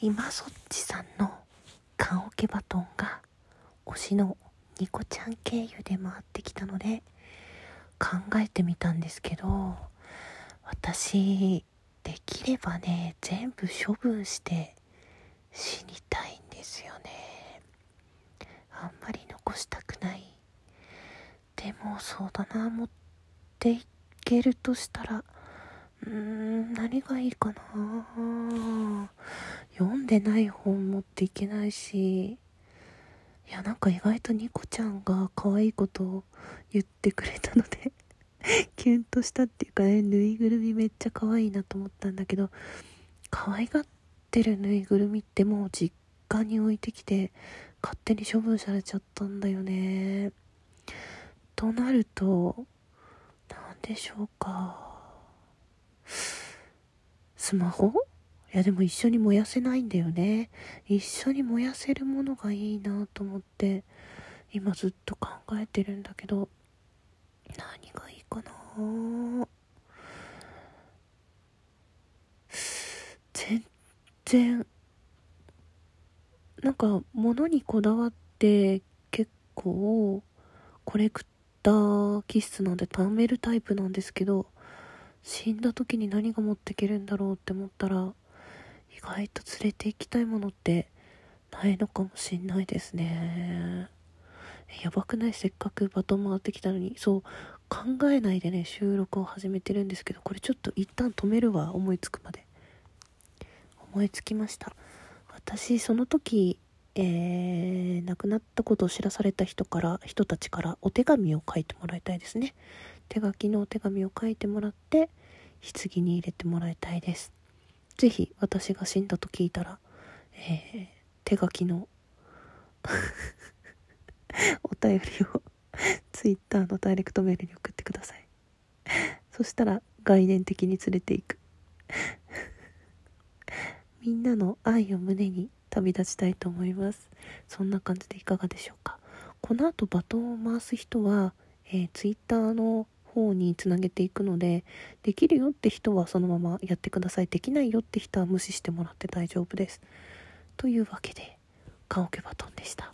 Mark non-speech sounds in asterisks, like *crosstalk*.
今そっちさんの缶オケバトンが推しのニコちゃん経由で回ってきたので考えてみたんですけど私できればね全部処分して死にたいんですよね。あんまり残したくない。でもそうだな持っていけるとしたらうーん何がいいかな。読んでない本持っていけないしいやなんか意外とニコちゃんが可愛いことを言ってくれたので *laughs* キュンとしたっていうかねぬいぐるみめっちゃ可愛いなと思ったんだけど可愛がってるぬいぐるみってもう実家に置いてきて勝手に処分されちゃったんだよね。となると何でしょうか。スマホ？いやでも一緒に燃やせないんだよね。一緒に燃やせるものがいいなと思って今ずっと考えてるんだけど何がいいかな。全然なんか物にこだわって結構コレクター気質なんで貯めるタイプなんですけど死んだ時に何が持っていけるんだろうって思ったら外と連れて行きたいものってないのかもしんないですね。やばくない？せっかくバトン回ってきたのに。そう考えないでね収録を始めてるんですけどこれちょっと一旦止めるわ思いつくまで。思いつきました。私その時えー、亡くなったことを知らされた人から人たちからお手紙を書いてもらいたいですね。手書きのお手紙を書いてもらって棺に入れてもらいたいです。是非私が死んだと聞いたら、えー、手書きの *laughs* お便りを Twitter のダイレクトメールに送ってください。そしたら概念的に連れていく。*laughs* みんなの愛を胸に旅立ちたいと思います。そんな感じでいかがでしょうか。この後バトンを回す人は、えー、Twitter の方につなげていくのでできるよって人はそのままやってください。できないよって人は無視してもらって大丈夫です。というわけでカオケバトンでした。